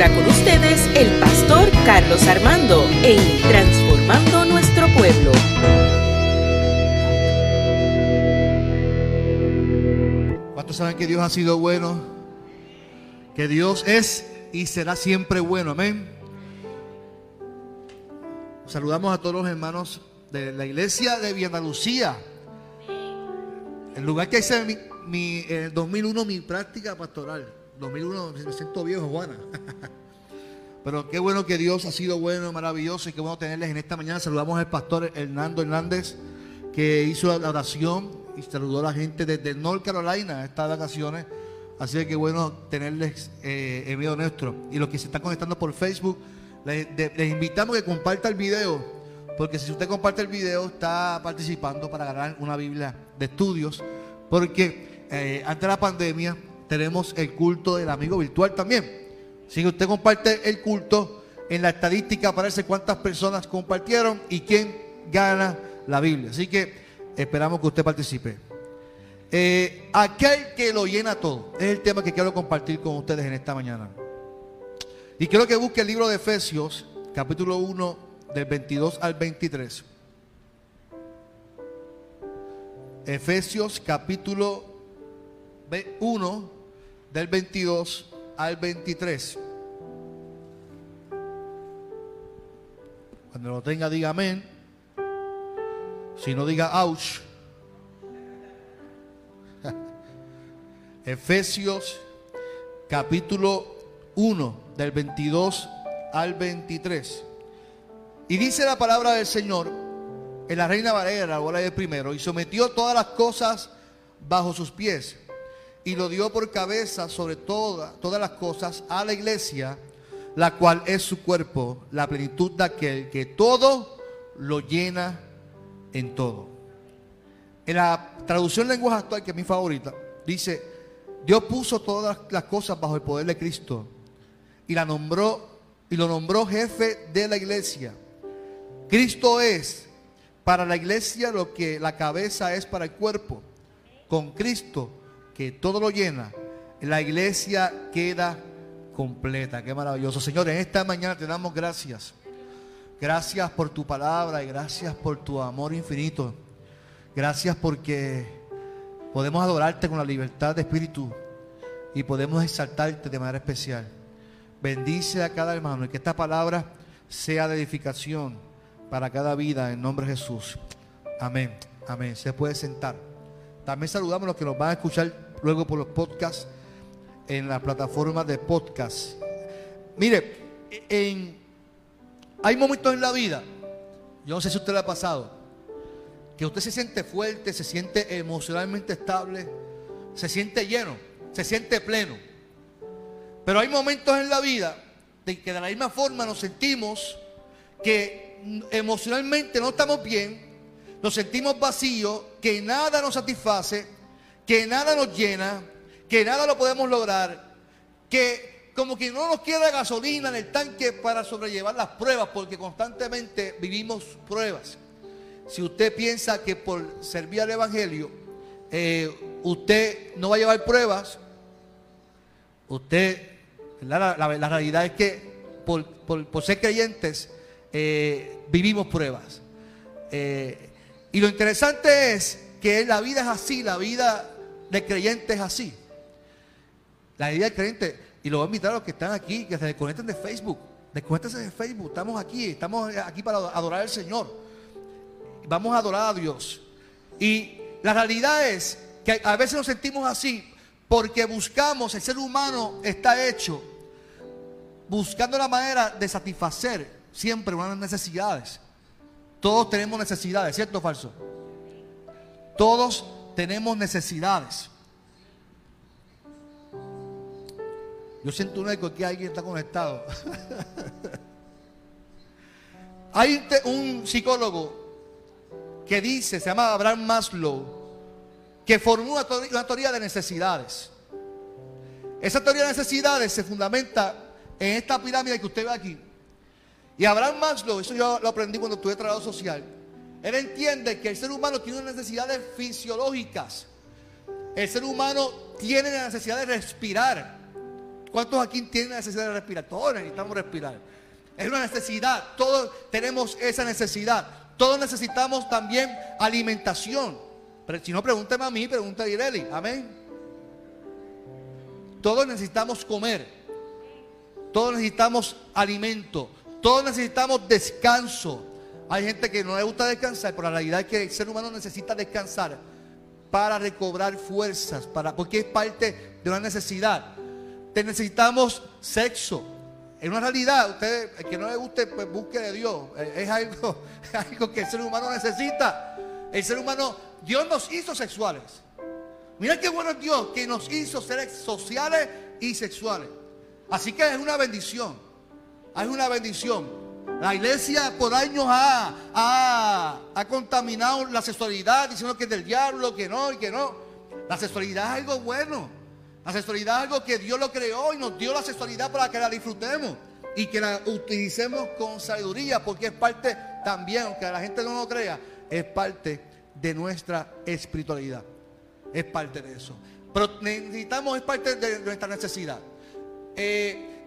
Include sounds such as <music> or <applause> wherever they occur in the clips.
ahora con ustedes el pastor Carlos Armando en Transformando Nuestro Pueblo. ¿Cuántos saben que Dios ha sido bueno? Que Dios es y será siempre bueno, amén. Saludamos a todos los hermanos de la iglesia de Villanueva, el lugar que hice mi, en el 2001 mi práctica pastoral. 2001 me siento viejo, Juana. <laughs> Pero qué bueno que Dios ha sido bueno, maravilloso y qué bueno tenerles en esta mañana. Saludamos al pastor Hernando Hernández que hizo la oración y saludó a la gente desde North Carolina estas vacaciones. Así que bueno tenerles eh, en medio nuestro. Y los que se están conectando por Facebook, les, invitamos a que compartan el video. Porque si usted comparte el video, está participando para ganar una Biblia de estudios. Porque eh, antes de la pandemia tenemos el culto del amigo virtual también. Si usted comparte el culto, en la estadística aparece cuántas personas compartieron y quién gana la Biblia. Así que esperamos que usted participe. Eh, aquel que lo llena todo es el tema que quiero compartir con ustedes en esta mañana. Y quiero que busque el libro de Efesios, capítulo 1, del 22 al 23. Efesios, capítulo 1, del 22 al 23. Cuando lo tenga, diga amén. Si no, diga ouch. <laughs> Efesios capítulo 1 del 22 al 23. Y dice la palabra del Señor en la Reina Valera, la bola de primero, y sometió todas las cosas bajo sus pies y lo dio por cabeza sobre toda, todas las cosas a la iglesia, la cual es su cuerpo, la plenitud de aquel que todo lo llena en todo. En la traducción lenguaje actual, que es mi favorita, dice, Dios puso todas las cosas bajo el poder de Cristo y la nombró y lo nombró jefe de la iglesia. Cristo es para la iglesia lo que la cabeza es para el cuerpo. Con Cristo que todo lo llena, la iglesia queda completa. Qué maravilloso. Señor, en esta mañana te damos gracias. Gracias por tu palabra y gracias por tu amor infinito. Gracias porque podemos adorarte con la libertad de espíritu y podemos exaltarte de manera especial. Bendice a cada hermano y que esta palabra sea de edificación para cada vida en nombre de Jesús. Amén. Amén. Se puede sentar. También saludamos a los que nos van a escuchar luego por los podcasts en la plataforma de podcast. Mire, en, hay momentos en la vida, yo no sé si usted le ha pasado, que usted se siente fuerte, se siente emocionalmente estable, se siente lleno, se siente pleno. Pero hay momentos en la vida de que de la misma forma nos sentimos que emocionalmente no estamos bien, nos sentimos vacíos, que nada nos satisface que nada nos llena, que nada lo podemos lograr, que como que no nos queda gasolina en el tanque para sobrellevar las pruebas, porque constantemente vivimos pruebas. Si usted piensa que por servir al Evangelio, eh, usted no va a llevar pruebas, usted, la, realidad es que por, ser creyentes eh, vivimos pruebas. Eh, y lo interesante es que la vida es así, la vida de creyentes así. La idea del creyente, y lo voy a invitar a los que están aquí, que se desconecten de Facebook. Desconectense de Facebook. Estamos aquí, estamos aquí para adorar al Señor. Vamos a adorar a Dios. Y la realidad es que a veces nos sentimos así porque buscamos, el ser humano está hecho buscando la manera de satisfacer siempre unas necesidades. Todos tenemos necesidades, ¿cierto o falso? Todos tenemos necesidades. Yo siento un eco que alguien está conectado. <laughs> Hay un psicólogo que dice, se llama Abraham Maslow, que formula una teoría de necesidades. Esa teoría de necesidades se fundamenta en esta pirámide que usted ve aquí. Y Abraham Maslow, eso yo lo aprendí cuando estuve trabajo social, él entiende que el ser humano tiene necesidades fisiológicas. El ser humano tiene la necesidad de respirar. ¿Cuántos aquí tienen necesidad de respirar? Todos necesitamos respirar. Es una necesidad. Todos tenemos esa necesidad. Todos necesitamos también alimentación. Pero si no, pregúnteme a mí, pregúntale a Ireli. Amén. Todos necesitamos comer. Todos necesitamos alimento. Todos necesitamos descanso. Hay gente que no le gusta descansar, pero la realidad es que el ser humano necesita descansar para recobrar fuerzas, para, porque es parte de una necesidad. Te necesitamos sexo. Es una realidad, usted, el que no le guste, pues busque de Dios. Es algo, <laughs> algo que el ser humano necesita. El ser humano, Dios nos hizo sexuales. Mira qué bueno es Dios que nos hizo seres sociales y sexuales. Así que es una bendición. Es una bendición. La iglesia por años ha, contaminado la sexualidad diciendo que es del diablo, que no y que no. La sexualidad es algo bueno. La sexualidad es algo que Dios lo creó y nos dio la sexualidad para que la disfrutemos y que la utilicemos con sabiduría porque es parte también, aunque la gente no lo crea, es parte de nuestra espiritualidad. Es parte de eso. Pero necesitamos, es parte de nuestra necesidad. Eh,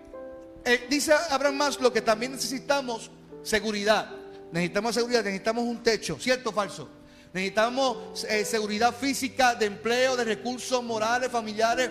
eh, dice Abraham Maslow que también necesitamos seguridad. Necesitamos seguridad, necesitamos un techo, ¿cierto o falso? Necesitamos eh, seguridad física, de empleo, de recursos morales, familiares.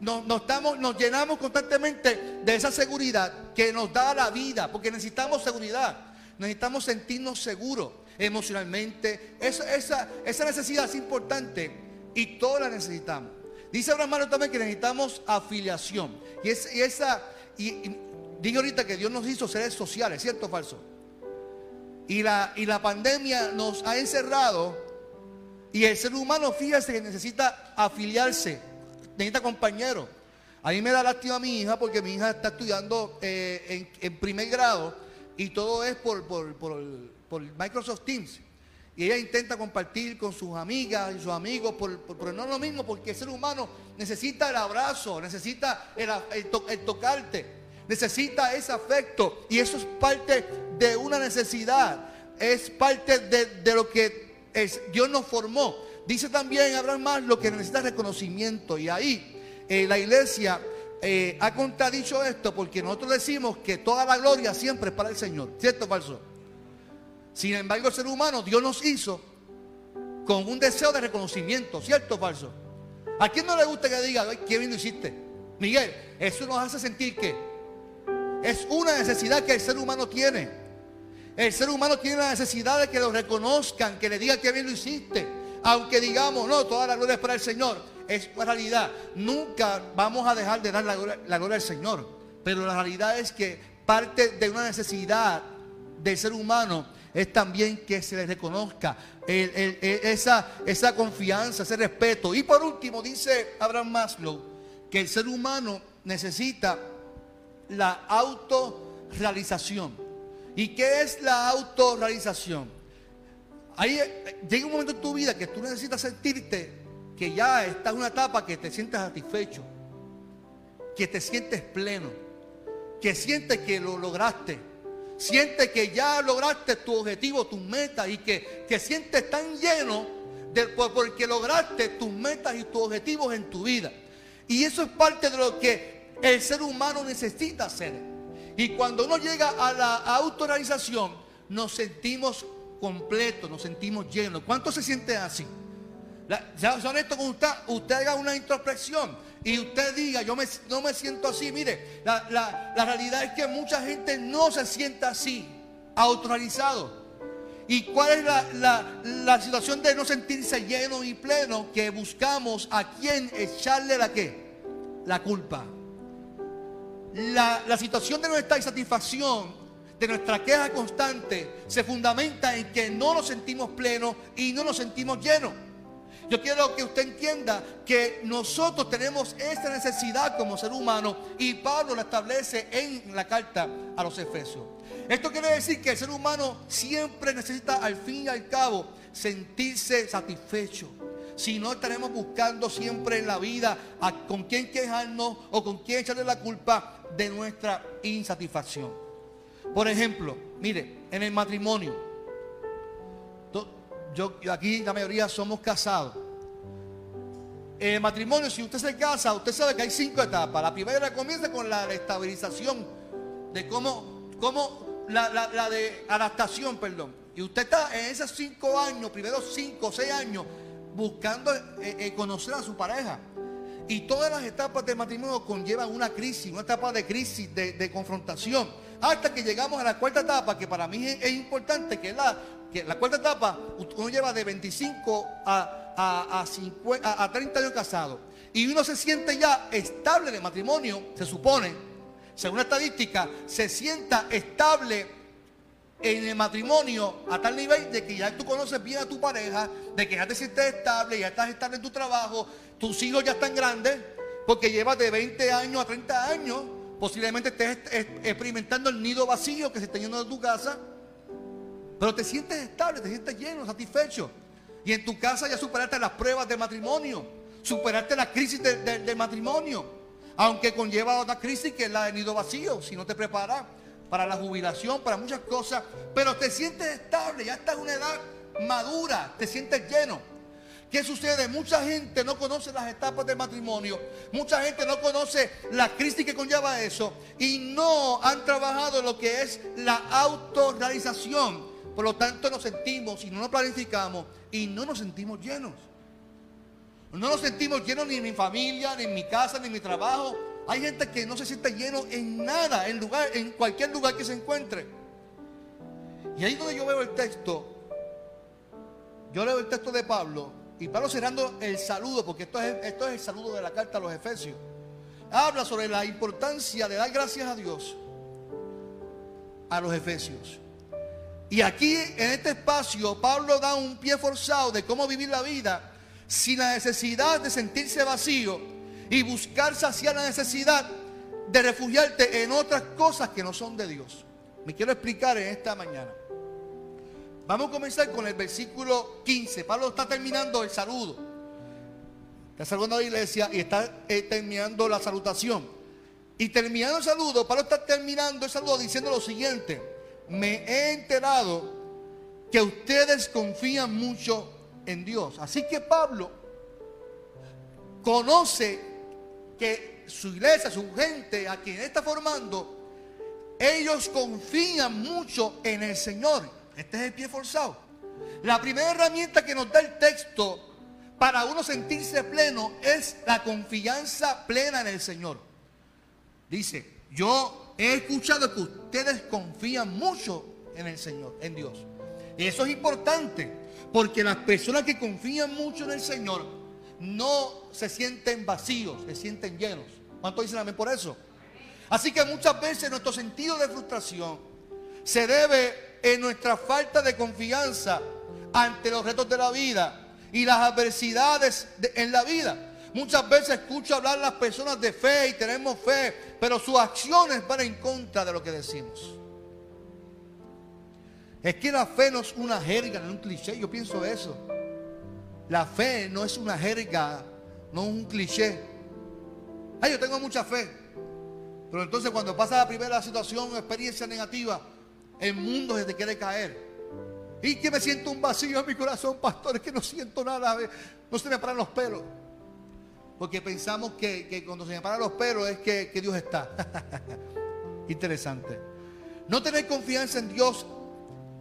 Nos, estamos, nos llenamos constantemente de esa seguridad que nos da la vida, porque necesitamos seguridad. Necesitamos sentirnos seguros emocionalmente. Esa, esa, esa necesidad es importante y todos la necesitamos. Dice Abraham Maslow también que necesitamos afiliación. Y, y esa y, digo ahorita que Dios nos hizo seres sociales, ¿cierto o falso? Y la, y la pandemia nos ha encerrado y el ser humano, fíjese que necesita afiliarse, necesita compañeros. A mí me da lástima a mi hija porque mi hija está estudiando eh, en, primer grado y todo es por, por, por, Microsoft Teams. Y ella intenta compartir con sus amigas y sus amigos, pero no es lo mismo porque el ser humano necesita el abrazo, necesita el, tocarte, necesita ese afecto. Y eso es parte de una necesidad, es parte de, lo que Dios nos formó. Dice también Abraham más lo que necesita reconocimiento. Y ahí eh, la iglesia eh, ha contradicho esto porque nosotros decimos que toda la gloria siempre es para el Señor. ¿Cierto falso? Sin embargo, el ser humano, Dios nos hizo con un deseo de reconocimiento, ¿cierto o falso? ¿A quién no le gusta que diga, qué bien lo hiciste? Miguel, eso nos hace sentir que es una necesidad que el ser humano tiene. El ser humano tiene la necesidad de que lo reconozcan, que le digan qué bien lo hiciste. Aunque digamos, no, toda la gloria es para el Señor. Es una realidad. Nunca vamos a dejar de dar la gloria, la gloria al Señor. Pero la realidad es que parte de una necesidad del ser humano es también que se le reconozca esa, esa confianza, ese respeto. Y por último, dice Abraham Maslow, que el ser humano necesita la autorrealización. ¿Y qué es la autorrealización? Ahí eh, llega un momento en tu vida que tú necesitas sentirte que ya estás en una etapa que te sientes satisfecho, que te sientes pleno, que sientes que lo lograste siente que ya lograste tu objetivo, tus metas y que te sientes tan lleno de, porque lograste tus metas y tus objetivos en tu vida. Y eso es parte de lo que el ser humano necesita hacer. Y cuando uno llega a la autorrealización, nos sentimos completos, nos sentimos llenos. ¿Cuánto se siente así? Ya honesto con usted, usted haga una introspección y usted diga, yo no me siento así. Mire, la, realidad es que mucha gente no se sienta así, autorrealizado. ¿Y cuál es la, situación de no sentirse lleno y pleno? Que buscamos a quien echarle la qué? La culpa. La, la situación de nuestra insatisfacción, de nuestra queja constante, se fundamenta en que no nos sentimos plenos y no nos sentimos llenos. Yo quiero que usted entienda que nosotros tenemos esta necesidad como ser humano y Pablo la establece en la carta a los Efesios. Esto quiere decir que el ser humano siempre necesita al fin y al cabo sentirse satisfecho. Si no estaremos buscando siempre en la vida a con quién quejarnos o con quién echarle la culpa de nuestra insatisfacción. Por ejemplo, mire, en el matrimonio, yo, aquí la mayoría somos casados. El matrimonio, si usted se casa, usted sabe que hay cinco etapas. La primera comienza con la estabilización, de cómo, cómo la, la de adaptación, perdón. Y usted está en esos cinco años, primeros cinco o seis años, buscando eh, eh, conocer a su pareja. Y todas las etapas del matrimonio conllevan una crisis, una etapa de crisis, de, confrontación. Hasta que llegamos a la cuarta etapa, que para mí es, importante, que es la, la cuarta etapa, uno lleva de 25 a, a, a, a 30 años casado. Y uno se siente ya estable de matrimonio, se supone, según la estadística, se sienta estable en el matrimonio a tal nivel de que ya tú conoces bien a tu pareja, de que ya te sientes estable, ya estás estable en tu trabajo, tus hijos ya están grandes, porque llevas de 20 años a 30 años, posiblemente estés experimentando el nido vacío que se está yendo de tu casa, pero te sientes estable, te sientes lleno, satisfecho. Y en tu casa ya superaste las pruebas de matrimonio, superaste la crisis del matrimonio, aunque conlleva otra crisis que es la del nido vacío, si no te preparas para la jubilación, para muchas cosas, pero te sientes estable, ya estás en una edad madura, te sientes lleno. ¿Qué sucede? Mucha gente no conoce las etapas del matrimonio, mucha gente no conoce la crisis que conlleva eso y no han trabajado lo que es la autorrealización. Por lo tanto nos sentimos y no nos planificamos y no nos sentimos llenos. No nos sentimos llenos ni en mi familia, ni en mi casa, ni en mi trabajo, hay gente que no se siente lleno en nada, en, lugar, en cualquier lugar que se encuentre. Y ahí donde yo veo el texto, yo leo el texto de Pablo, y Pablo cerrando el saludo, porque esto es, esto es el saludo de la carta a los Efesios. Habla sobre la importancia de dar gracias a Dios a los Efesios. Y aquí en este espacio Pablo da un pie forzado de cómo vivir la vida sin la necesidad de sentirse vacío y buscar saciar la necesidad de refugiarte en otras cosas que no son de Dios. Me quiero explicar en esta mañana. Vamos a comenzar con el versículo 15. Pablo está terminando el saludo. Está saludando a la iglesia y está eh, terminando la salutación. Y terminando el saludo, Pablo está terminando el saludo diciendo lo siguiente. Me he enterado que ustedes confían mucho en Dios. Así que Pablo conoce que su iglesia, su gente, a quien está formando, ellos confían mucho en el Señor. Este es el pie forzado. La primera herramienta que nos da el texto para uno sentirse pleno es la confianza plena en el Señor. Dice, yo he escuchado que ustedes confían mucho en el Señor, en Dios. Y eso es importante, porque las personas que confían mucho en el Señor no se sienten vacíos, se sienten llenos. ¿Cuánto dicen amén por eso? Así que muchas veces nuestro sentido de frustración se debe en nuestra falta de confianza ante los retos de la vida y las adversidades en la vida. Muchas veces escucho hablar a las personas de fe y tenemos fe, pero sus acciones van en contra de lo que decimos. Es que la fe no es una jerga, no es un cliché, yo pienso eso. La fe no es una jerga, no es un cliché. Ay, yo tengo mucha fe. Pero entonces cuando pasa la primera situación, experiencia negativa, el mundo se te quiere caer. Y que me siento un vacío en mi corazón, pastor, es que no siento nada, no se me paran los pelos. Porque pensamos que, cuando se me paran los pelos es que, que Dios está. <laughs> Interesante. No tener confianza en Dios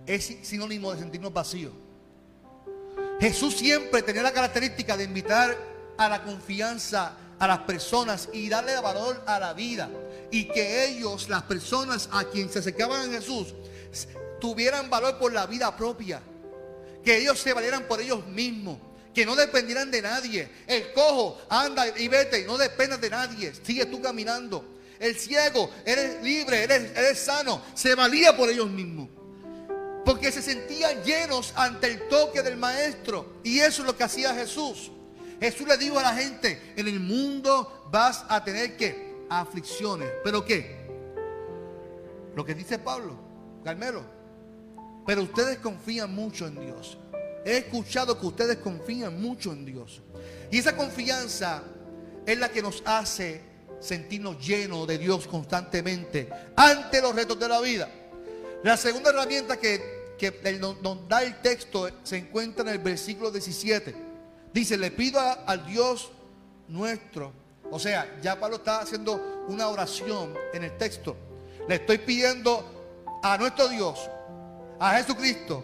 es sinónimo de sentirnos vacíos. Jesús siempre tenía la característica de invitar a la confianza a las personas y darle valor a la vida. Y que ellos, las personas a quien se acercaban a Jesús, tuvieran valor por la vida propia. Que ellos se valieran por ellos mismos. Que no dependieran de nadie. El cojo, anda y vete no dependas de nadie. Sigue tú caminando. El ciego, eres libre, eres, eres sano. Se valía por ellos mismos. Porque se sentían llenos ante el toque del maestro. Y eso es lo que hacía Jesús. Jesús le dijo a la gente, en el mundo vas a tener que aflicciones. ¿Pero qué? Lo que dice Pablo, Carmelo. Pero ustedes confían mucho en Dios. He escuchado que ustedes confían mucho en Dios. Y esa confianza es la que nos hace sentirnos llenos de Dios constantemente ante los retos de la vida. La segunda herramienta que que nos da el texto se encuentra en el versículo 17. Dice, le pido al Dios nuestros. O sea, ya Pablo está haciendo una oración en el texto. Le estoy pidiendo a nuestro Dios, a Jesucristo,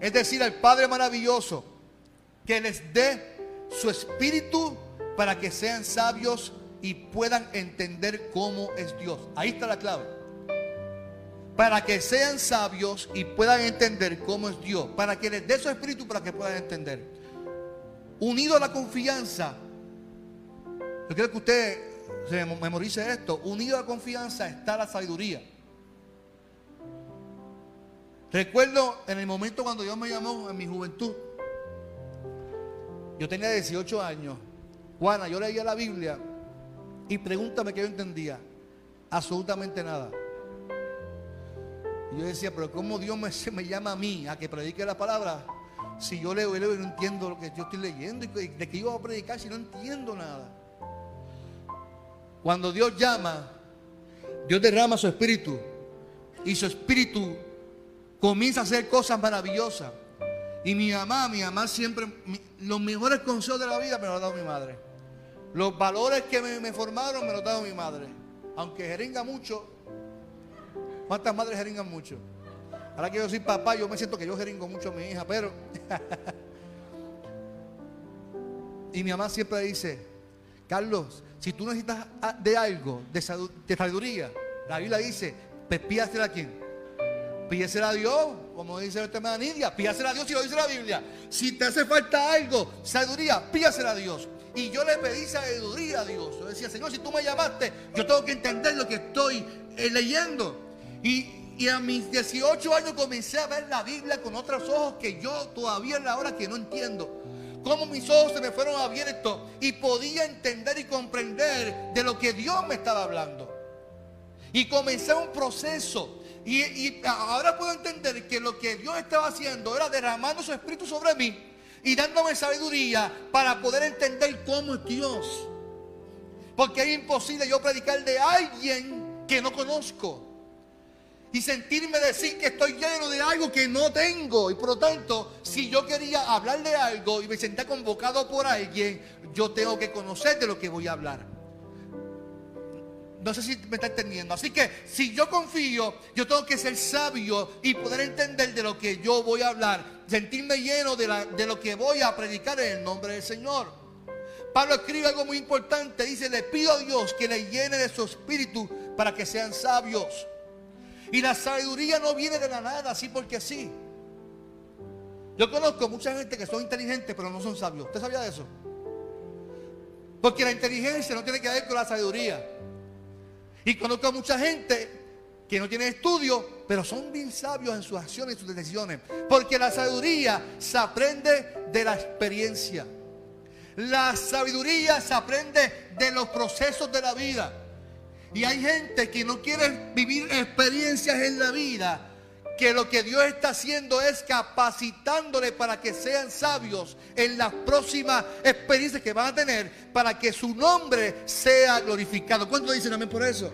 es decir, al Padre maravilloso, que les dé su espíritu para que sean sabios y puedan entender cómo es Dios. Ahí está la clave. Para que sean sabios y puedan entender cómo es Dios. Para que les dé su espíritu para que puedan entender. Unido a la confianza. Yo quiero que usted se memorice esto. Unido a la confianza está la sabiduría. Recuerdo en el momento cuando Dios me llamó en mi juventud. Yo tenía 18 años. Juana, yo leía la Biblia y pregúntame que yo entendía. Absolutamente nada. Y yo decía, pero ¿cómo Dios me, me llama a mí a que predique la palabra? Si yo leo y leo y no entiendo lo que yo estoy leyendo. ¿Y de qué iba a predicar si no entiendo nada? Cuando Dios llama, Dios derrama su espíritu. Y su espíritu comienza a hacer cosas maravillosas. Y mi mamá, mi mamá siempre, los mejores consejos de la vida me los ha dado mi madre. Los valores que me, formaron me los ha dado mi madre. Aunque jeringa mucho. ¿Cuántas madres jeringan mucho? Ahora que yo soy papá, yo me siento que yo jeringo mucho a mi hija, pero... <laughs> y mi mamá siempre dice, Carlos, si tú necesitas de algo, de, sabiduría, la Biblia dice, pues a quién? Pídesela a Dios, como dice el tema de Nidia, pídasela a Dios si lo dice la Biblia. Si te hace falta algo, sabiduría, pídasela a Dios. Y yo le pedí sabiduría a Dios. Yo decía, Señor, si tú me llamaste, yo tengo que entender lo que estoy eh, leyendo. Y, a mis 18 años comencé a ver la Biblia con otros ojos que yo todavía en la hora que no entiendo. Cómo mis ojos se me fueron abiertos y podía entender y comprender de lo que Dios me estaba hablando. Y comencé un proceso. Y ahora puedo entender que lo que Dios estaba haciendo era derramando su espíritu sobre mí y dándome sabiduría para poder entender cómo es Dios. Porque es imposible yo predicar de alguien que no conozco. Y sentirme decir que estoy lleno de algo que no tengo. Y por lo tanto, si yo quería hablar de algo y me sentía convocado por alguien, yo tengo que conocer de lo que voy a hablar. No sé si me está entendiendo. Así que si yo confío, yo tengo que ser sabio y poder entender de lo que yo voy a hablar. Sentirme lleno de, de lo que voy a predicar en el nombre del Señor. Pablo escribe algo muy importante. Dice, le pido a Dios que le llene de su espíritu para que sean sabios. Y la sabiduría no viene de la nada, así porque sí. Yo conozco mucha gente que son inteligentes, pero no son sabios. ¿Usted sabía de eso? Porque la inteligencia no tiene que ver con la sabiduría. Y conozco a mucha gente que no tiene estudio, pero son bien sabios en sus acciones y sus decisiones. Porque la sabiduría se aprende de la experiencia. La sabiduría se aprende de los procesos de la vida. Y hay gente que no quiere vivir experiencias en la vida que lo que Dios está haciendo es capacitándole para que sean sabios en las próximas experiencias que van a tener para que su nombre sea glorificado. ¿Cuánto dicen amén por eso?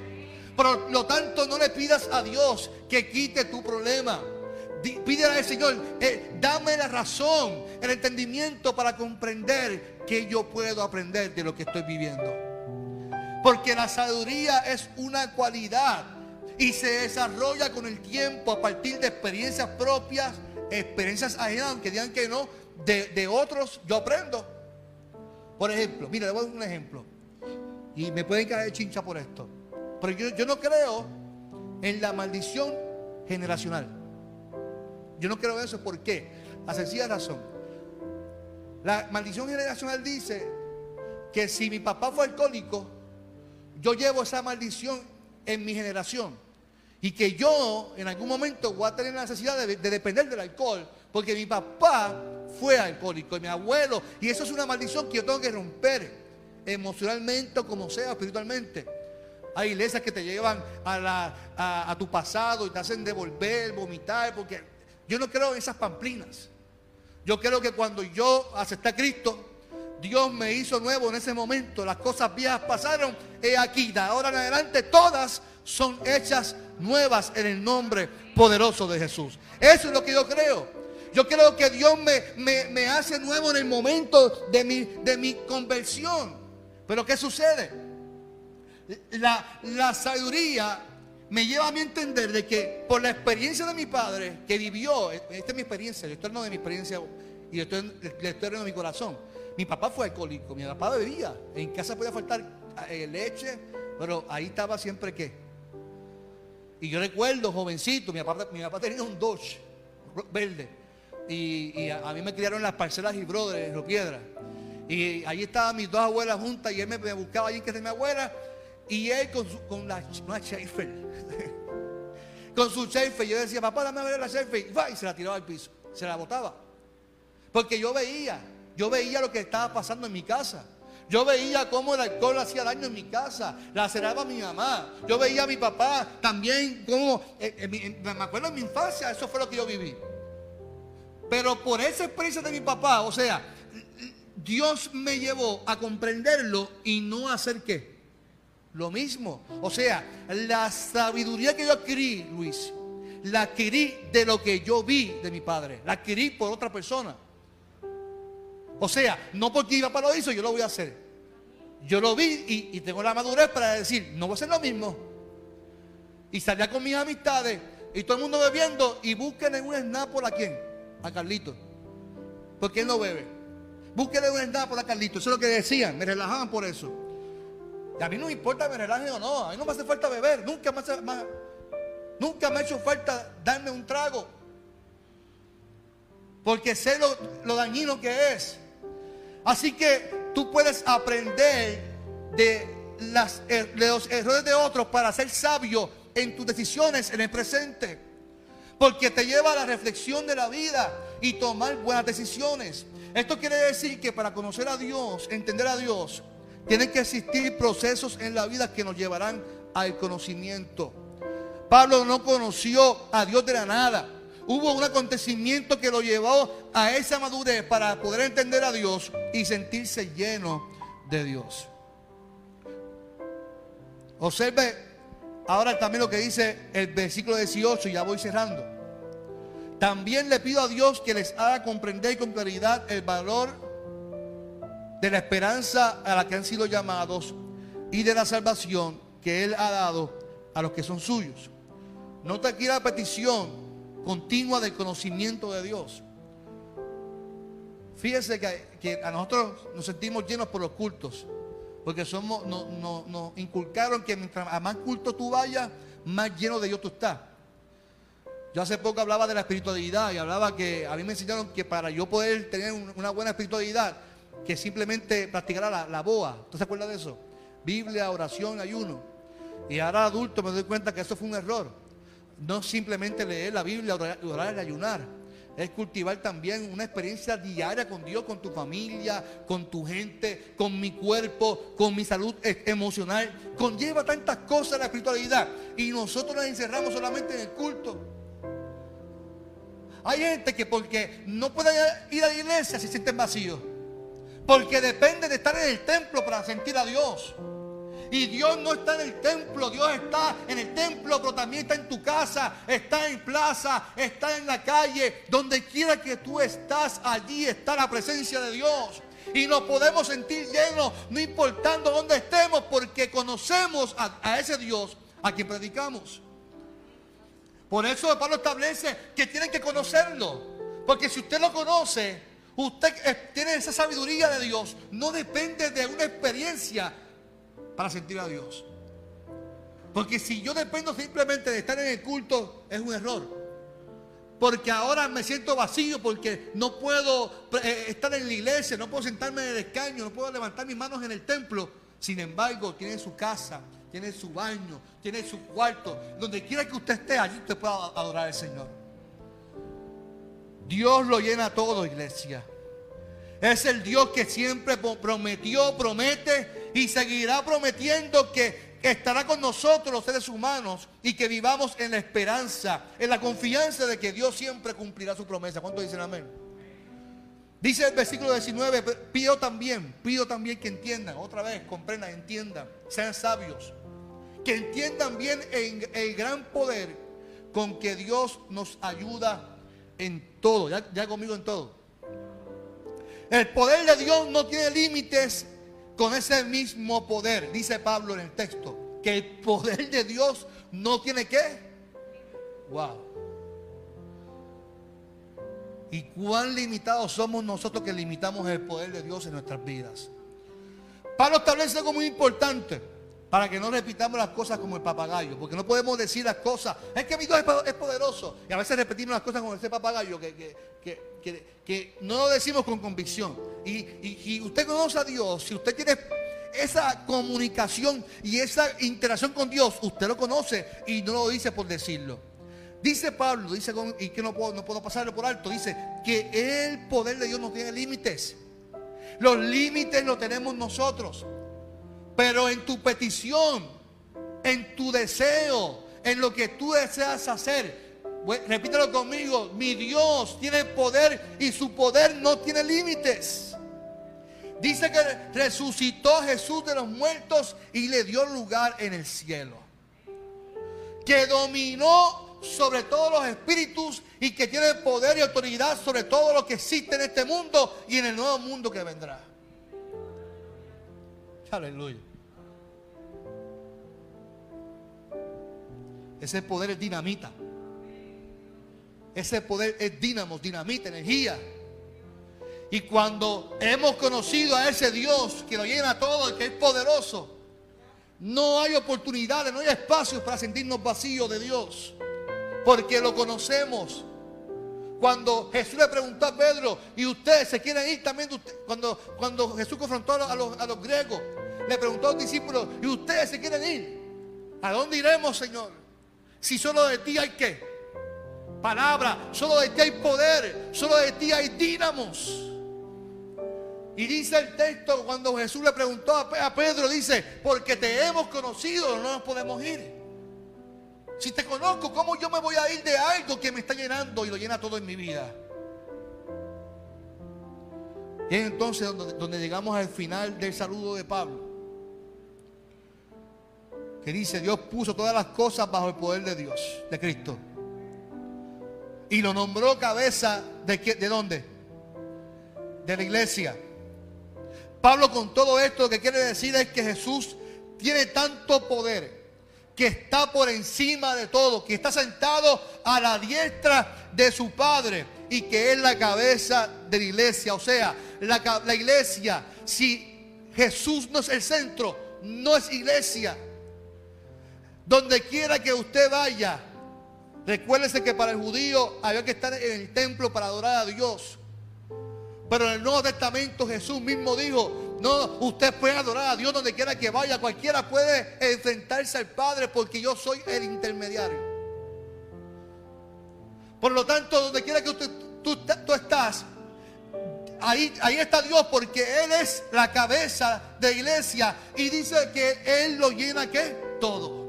Por lo tanto, no le pidas a Dios que quite tu problema. Pídele al Señor, eh, dame la razón, el entendimiento para comprender que yo puedo aprender de lo que estoy viviendo. Porque la sabiduría es una cualidad y se desarrolla con el tiempo a partir de experiencias propias, experiencias ajenas, aunque digan que no, de, otros yo aprendo. Por ejemplo, mira, le voy a dar un ejemplo. Y me pueden caer chincha por esto. Pero yo, no creo en la maldición generacional. Yo no creo eso. ¿Por qué? La sencilla razón. La maldición generacional dice que si mi papá fue alcohólico, yo llevo esa maldición en mi generación y que yo en algún momento voy a tener la necesidad de, depender del alcohol, porque mi papá fue alcohólico y mi abuelo, y eso es una maldición que yo tengo que romper emocionalmente o como sea, espiritualmente. Hay iglesias que te llevan a, a tu pasado y te hacen devolver, vomitar, porque yo no creo en esas pamplinas. Yo creo que cuando yo acepté a Cristo, Dios me hizo nuevo en ese momento. Las cosas viejas pasaron. He aquí, de ahora en adelante, todas son hechas nuevas en el nombre poderoso de Jesús. Eso es lo que yo creo. Yo creo que Dios me, me, hace nuevo en el momento de mi, de mi conversión. Pero ¿qué sucede? La, la sabiduría me lleva a a entender de que por la experiencia de mi padre que vivió, esta es mi experiencia, el eterno de mi experiencia y el eterno de mi corazón. Mi papá fue alcohólico, mi papá bebía, en casa podía faltar eh, leche, pero ahí estaba siempre qué. Y yo recuerdo, jovencito, mi papá, tenía un Dodge verde. Y, a, mí me criaron las parcelas y brothers, en Piedra. Y ahí estaban mis dos abuelas juntas y él me, buscaba allí que es mi abuela. Y él con, su, con la una Schaefer. <laughs> con su Schaefer. Yo decía, papá, dame a ver la Schaefer. Y, y se la tiraba al piso. Se la botaba. Porque yo veía, yo veía lo que estaba pasando en mi casa. Yo veía cómo el alcohol hacía daño en mi casa, la cerraba mi mamá. Yo veía a mi papá también cómo, eh, me acuerdo en mi infancia, eso fue lo que yo viví. Pero por esa experiencia de mi papá, o sea, Dios me llevó a comprenderlo y no a hacer qué. Lo mismo. O sea, la sabiduría que yo adquirí, Luis, la adquirí de lo que yo vi de mi padre. La adquirí por otra persona. O sea, no porque mi papá lo hizo, yo lo voy a hacer. Yo lo vi y, tengo la madurez para decir, no voy a hacer lo mismo. Y salía con mis amistades y todo el mundo bebiendo y busquen en un snap a quién? A Carlito. Porque él no bebe. Búsquenle un snap a Carlito. Eso es lo que decían. Me relajaban por eso. Y a mí no me importa me relaje o no. A mí no me hace falta beber. Nunca me, hace, nunca me ha hecho falta darme un trago. Porque sé lo, lo dañino que es. Así que tú puedes aprender er, de los errores de otros para ser sabio en tus decisiones en el presente. Porque te lleva a la reflexión de la vida y tomar buenas decisiones. Esto quiere decir que para conocer a Dios, entender a Dios, tienen que existir procesos en la vida que nos llevarán al conocimiento. Pablo no conoció a Dios de la nada hubo un acontecimiento que lo llevó a esa madurez para poder entender a Dios y sentirse lleno de Dios. Observe ahora también lo que dice el versículo 18, y ya voy cerrando. También le pido a Dios que les haga comprender con claridad el valor de la esperanza a la que han sido llamados y de la salvación que Él ha dado a los que son suyos. Nota aquí la petición continua del conocimiento de Dios. Fíjese que, a nosotros nos sentimos llenos por los cultos, porque somos, nos inculcaron que mientras más culto tú vayas, más lleno de Dios tú estás. Yo hace poco hablaba de la espiritualidad y hablaba que a mí me enseñaron que para yo poder tener una buena espiritualidad, que simplemente practicara la, la boa. ¿Tú se acuerdas de eso? Biblia, oración, ayuno. Y ahora adulto me doy cuenta que eso fue un error no simplemente leer la Biblia, orar y ayunar. Es cultivar también una experiencia diaria con Dios, con tu familia, con tu gente, con mi cuerpo, con mi salud e-, emocional. Conlleva tantas cosas la espiritualidad. Y nosotros nos encerramos solamente en el culto. Hay gente que porque no puede ir a la iglesia se sienten vacíos. Porque depende de estar en el templo para sentir a Dios. Y Dios no está en el templo, Dios está en el templo, pero también está en tu casa, está en plaza, está en la calle, donde quiera que tú estás, allí está la presencia de Dios. Y nos podemos sentir llenos, no importando dónde estemos, porque conocemos a, ese Dios a quien predicamos. Por eso Pablo establece que tienen que conocerlo. Porque si usted lo conoce, usted tiene esa sabiduría de Dios. No depende de una experiencia, para sentir a Dios. Porque si yo dependo simplemente de estar en el culto, es un error. Porque ahora me siento vacío porque no puedo eh, estar en la iglesia, no puedo sentarme en el escaño, no puedo levantar mis manos en el templo. Sin embargo, tiene su casa, tiene su baño, tiene su cuarto. Donde quiera que usted esté, allí usted pueda adorar al Señor. Dios lo llena todo, iglesia. Es el Dios que siempre prometió, promete y seguirá prometiendo que estará con nosotros los seres humanos y que vivamos en la esperanza, en la confianza de que Dios siempre cumplirá su promesa. ¿Cuántos dicen amén? Dice el versículo 19, pido también, pido también que entiendan, otra vez, comprendan, entiendan, sean sabios, que entiendan bien el, gran poder con que Dios nos ayuda en todo, ya conmigo en todo. El poder de Dios no tiene límites con ese mismo poder, dice Pablo en el texto, que el poder de Dios no tiene que. Wow. Y cuán limitados somos nosotros que limitamos el poder de Dios en nuestras vidas. Pablo establece algo muy importante para que no repitamos las cosas como el papagayo, porque no podemos decir las cosas, es que mi Dios es poderoso, y a veces repetimos las cosas como ese papagayo, que, que, no lo decimos con convicción. Y, y usted conoce a Dios, si usted tiene esa comunicación y esa interacción con Dios, usted lo conoce y no lo dice por decirlo. Dice Pablo, dice y que no puedo, no puedo pasarlo por alto, dice que el poder de Dios no tiene límites. Los límites los tenemos nosotros. Pero en tu petición, en tu deseo, en lo que tú deseas hacer, repítelo conmigo, mi Dios tiene poder y su poder no tiene límites. Dice que resucitó Jesús de los muertos y le dio lugar en el cielo. Que dominó sobre todos los espíritus y que tiene poder y autoridad sobre todo lo que existe en este mundo y en el nuevo mundo que vendrá. Aleluya. Ese poder es dinamita. Ese poder es dinamo, dinamita, energía. Y cuando hemos conocido a ese Dios que lo llena todo, y que es poderoso, no hay oportunidades, no hay espacios para sentirnos vacíos de Dios. Porque lo conocemos. Cuando Jesús le preguntó a Pedro, y ustedes se quieren ir también, cuando, cuando Jesús confrontó a los, a los griegos, le preguntó a los discípulos, ¿y ustedes se quieren ir? ¿A dónde iremos, Señor? Si solo de ti hay qué? Palabra, solo de ti hay poder, solo de ti hay dínamos. Y dice el texto cuando Jesús le preguntó a Pedro, dice, porque te hemos conocido, no nos podemos ir. Si te conozco, ¿cómo yo me voy a ir de algo que me está llenando y lo llena todo en mi vida? Y es entonces donde, llegamos al final del saludo de Pablo. Que dice, Dios puso todas las cosas bajo el poder de Dios, de Cristo. Y lo nombró cabeza de, ¿de dónde? De la iglesia. Pablo con todo esto lo que quiere decir es que Jesús tiene tanto poder que está por encima de todo, que está sentado a la diestra de su Padre y que es la cabeza de la iglesia. O sea, la, la iglesia, si Jesús no es el centro, no es iglesia. Donde quiera que usted vaya, recuérdese que para el judío había que estar en el templo para adorar a Dios. Pero en el Nuevo Testamento Jesús mismo dijo, no, usted puede adorar a Dios donde quiera que vaya, cualquiera puede enfrentarse al Padre porque yo soy el intermediario. Por lo tanto, donde quiera que usted, tú, estás, ahí, ahí está Dios porque Él es la cabeza de iglesia y dice que Él lo llena ¿qué? Todo.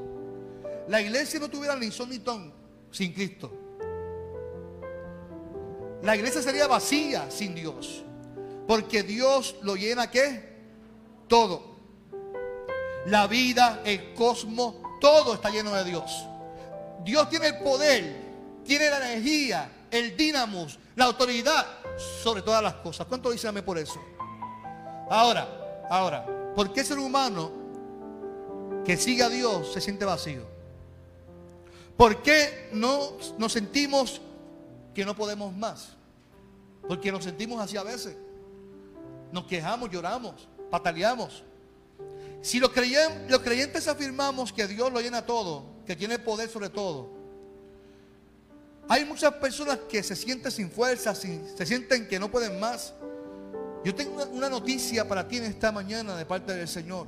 La iglesia no tuviera ni son ni ton sin Cristo. La iglesia sería vacía sin Dios. Porque Dios lo llena qué? Todo. La vida, el cosmos, todo está lleno de Dios. Dios tiene el poder, tiene la energía, el dinamos, la autoridad sobre todas las cosas. ¿Cuánto dicen por eso? Ahora, ahora, ¿por qué ser humano que sigue a Dios se siente vacío? ¿Por qué no nos sentimos que no podemos más. Porque nos sentimos así a veces. Nos quejamos, lloramos, pataleamos. Si los creyentes, los creyentes afirmamos que Dios lo llena todo, que tiene poder sobre todo, hay muchas personas que se sienten sin fuerza, se sienten que no pueden más. Yo tengo una noticia para ti en esta mañana de parte del Señor.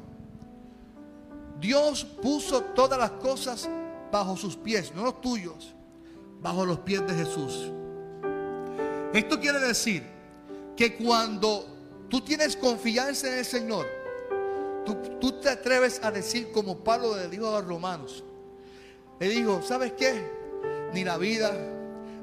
Dios puso todas las cosas bajo sus pies, no los tuyos, bajo los pies de Jesús. Esto quiere decir que cuando tú tienes confianza en el Señor, tú, te atreves a decir como Pablo le dijo a los romanos. Le dijo, ¿sabes qué? Ni la vida,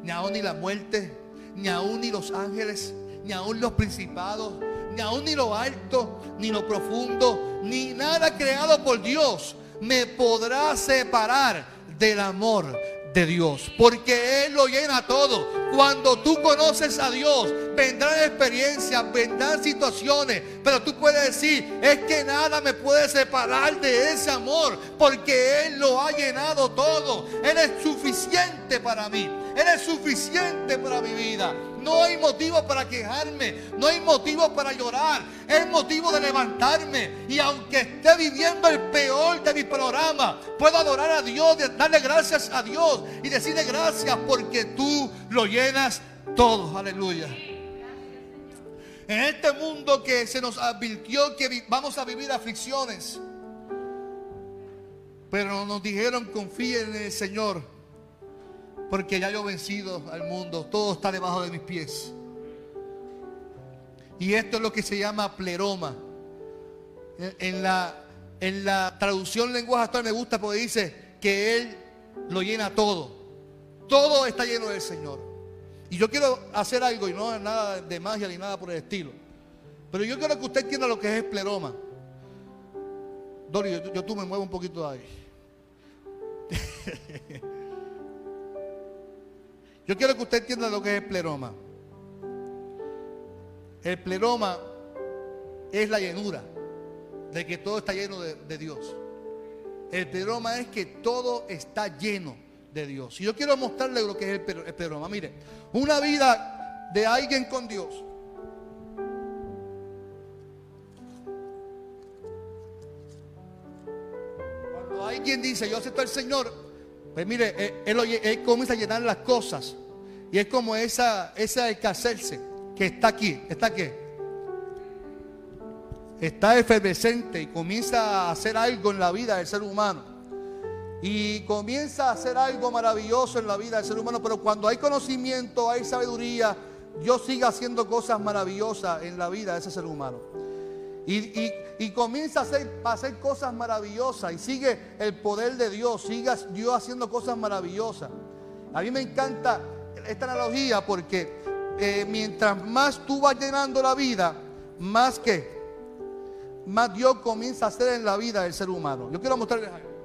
ni aún ni la muerte, ni aún ni los ángeles, ni aún los principados, ni aún ni lo alto, ni lo profundo, ni nada creado por Dios me podrá separar del amor de Dios, porque Él lo llena todo. Cuando tú conoces a Dios, vendrán experiencias, vendrán situaciones, pero tú puedes decir, es que nada me puede separar de ese amor, porque Él lo ha llenado todo. Él es suficiente para mí, Él es suficiente para mi vida. No hay motivo para quejarme, no hay motivo para llorar, es motivo de levantarme. Y aunque esté viviendo el peor de mi programa, puedo adorar a Dios, darle gracias a Dios y decirle gracias porque tú lo llenas todo. Aleluya. En este mundo que se nos advirtió que vamos a vivir aflicciones, pero nos dijeron confíen en el Señor porque ya yo he vencido al mundo. Todo está debajo de mis pies. Y esto es lo que se llama pleroma. En la, en la traducción lenguaje actual me gusta porque dice que Él lo llena todo. Todo está lleno del Señor. Y yo quiero hacer algo y no es nada de magia ni nada por el estilo. Pero yo quiero que usted entienda lo que es pleroma. Dori, yo, yo tú me muevo un poquito de ahí. <laughs> Yo quiero que usted entienda lo que es el pleroma. El pleroma es la llenura de que todo está lleno de, Dios. El pleroma es que todo está lleno de Dios. Y yo quiero mostrarle lo que es el pleroma. Mire, una vida de alguien con Dios. Cuando alguien dice, yo acepto al Señor, pues mire, él, comienza a llenar las cosas. Y es como esa, esa escasez que está aquí. ¿Está aquí? Está efervescente y comienza a hacer algo en la vida del ser humano. Y comienza a hacer algo maravilloso en la vida del ser humano. Pero cuando hay conocimiento, hay sabiduría, Dios sigue haciendo cosas maravillosas en la vida de ese ser humano. Y, comienza a hacer, hacer cosas maravillosas. Y sigue el poder de Dios. Sigue Dios haciendo cosas maravillosas. A mí me encanta esta analogía porque eh, mientras más tú vas llenando la vida, más que, más Dios comienza a hacer en la vida del ser humano. Yo quiero mostrarles algo.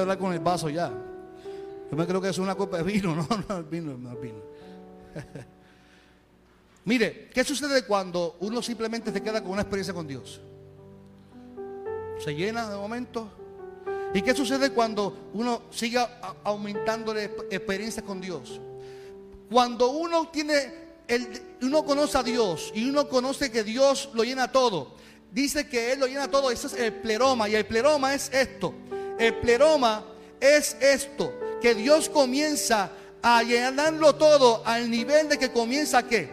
Hablar con el vaso ya. Yo me creo que es una copa de vino, <laughs> no, no, vino, no, vino. <laughs> Mire, ¿qué sucede cuando uno simplemente se queda con una experiencia con Dios? Se llena de momento. ¿Y qué sucede cuando uno sigue aumentando la experiencia con Dios? Cuando uno tiene, el, uno conoce a Dios y uno conoce que Dios lo llena todo. Dice que Él lo llena todo. Ese es el pleroma. Y el pleroma es esto. El pleroma es esto, que Dios comienza a llenarlo todo al nivel de que comienza a qué?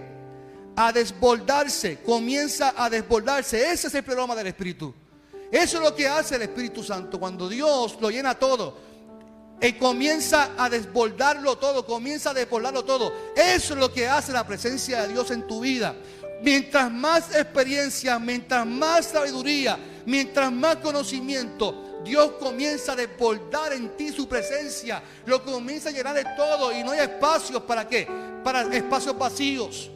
A desbordarse, comienza a desbordarse. Ese es el pleroma del Espíritu. Eso es lo que hace el Espíritu Santo cuando Dios lo llena todo. Y comienza a desbordarlo todo, comienza a desbordarlo todo. Eso es lo que hace la presencia de Dios en tu vida. Mientras más experiencia, mientras más sabiduría, mientras más conocimiento, Dios comienza a desbordar en ti su presencia. Lo comienza a llenar de todo y no hay espacios para qué? Para espacios vacíos.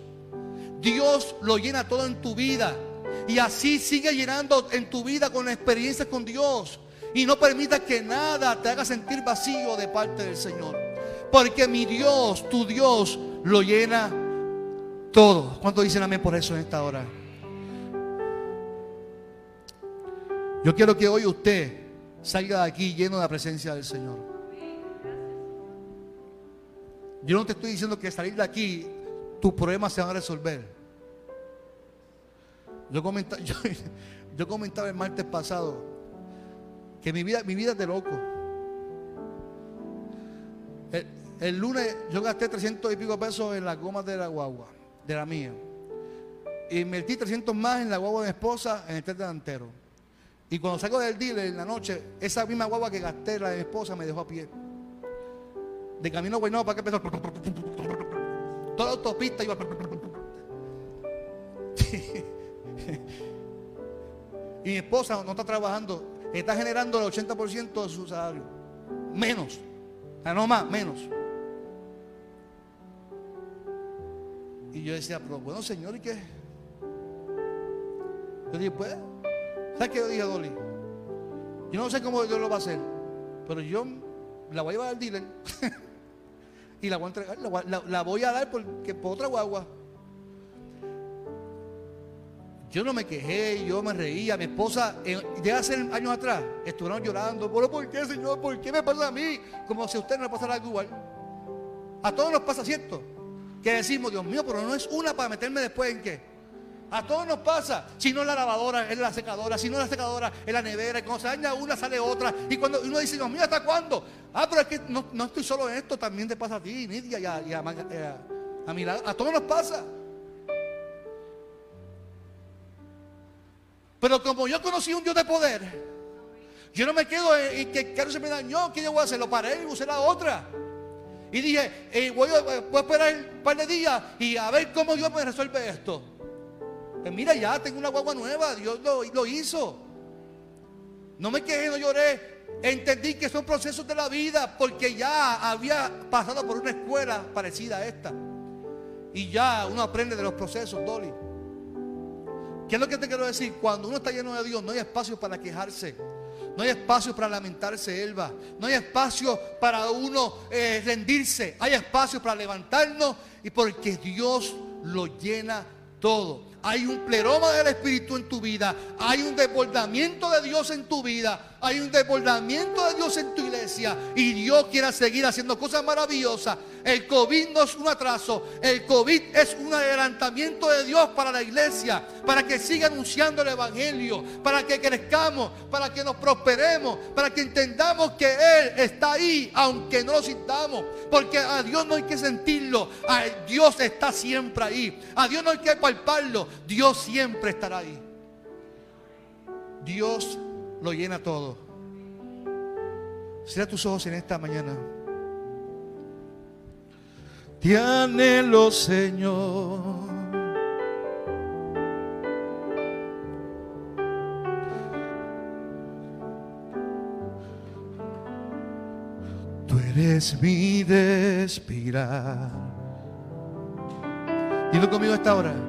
Dios lo llena todo en tu vida. Y así sigue llenando en tu vida con experiencias con Dios. Y no permita que nada te haga sentir vacío de parte del Señor. Porque mi Dios, tu Dios, lo llena todo. ¿Cuánto dicen amén por eso en esta hora? Yo quiero que hoy usted salga de aquí lleno de la presencia del Señor. Yo no te estoy diciendo que salir de aquí tus problemas se van a resolver. Yo <laughs> comentaba, el martes pasado que mi vida, mi vida es de loco. El, lunes yo gasté 300 y pico pesos en la goma de la guagua, de la mía. Y invertí 300 más en la guagua de mi esposa en el test delantero. Y cuando salgo del dealer en la noche, esa misma guagua que gasté, la de mi esposa, me dejó a pie. de camino a Guaynabo para que empezó. Toda la autopista iba. <laughs> y mi esposa no está trabajando, está generando el 80% de su salario. Menos. No más, menos. Y yo decía, pero bueno, Señor, ¿y qué? Yo dije, pues, ¿sabes qué yo dije, Dolly? Yo no sé cómo Dios lo va a hacer, pero yo la voy a llevar al dealer <laughs> y la voy a entregar, la, voy a dar porque, por otra guagua. Yo no me quejé, yo me reía. Mi esposa, de hace años atrás, estuvieron llorando. ¿Pero por qué, Señor? ¿Por qué me pasa a mí? Como si a usted no le pasara algo igual. A todos nos pasa, ¿cierto? Que decimos, Dios mío, pero no es una para meterme después en qué. A todos nos pasa. Si no la lavadora, es la secadora. Si no la secadora, es la nevera. Y cuando se daña una, sale otra. Y cuando uno dice, Dios mío, ¿hasta cuándo? Ah, pero es que no, estoy solo en esto. También te pasa a ti, Nidia, y a, y a, a, mi lado. A todos nos pasa. Pero como yo conocí un Dios de poder, yo no me quedo en, que Carlos se me dañó. ¿Qué yo voy a hacer? Lo paré y usé la otra. Y dije, eh, voy, a, voy, a, esperar un par de días y a ver cómo Dios me resuelve esto. Pues mira, ya tengo una guagua nueva, Dios lo, hizo. No me quejé, no lloré. Entendí que son procesos de la vida porque ya había pasado por una escuela parecida a esta. Y ya uno aprende de los procesos, Dolly. ¿Qué es lo que te quiero decir? Cuando uno está lleno de Dios, no hay espacio para quejarse. No hay espacio para lamentarse, Elba. No hay espacio para uno eh, rendirse. Hay espacio para levantarnos y porque Dios lo llena todo hay un pleroma del Espíritu en tu vida, hay un desbordamiento de Dios en tu vida, hay un desbordamiento de Dios en tu iglesia. Y Dios quiere seguir haciendo cosas maravillosas. El COVID no es un atraso, el COVID es un adelantamiento de Dios para la iglesia, para que siga anunciando el Evangelio, para que crezcamos, para que nos prosperemos, para que entendamos que Él está ahí, aunque no lo sintamos, porque a Dios no hay que sentirlo, a Dios está siempre ahí, a Dios no hay que palparlo, Dios siempre estará ahí. Dios lo llena todo. Cierra tus ojos en esta mañana. Te anhelo, Señor. Tú eres mi despirar. Dilo conmigo a esta hora.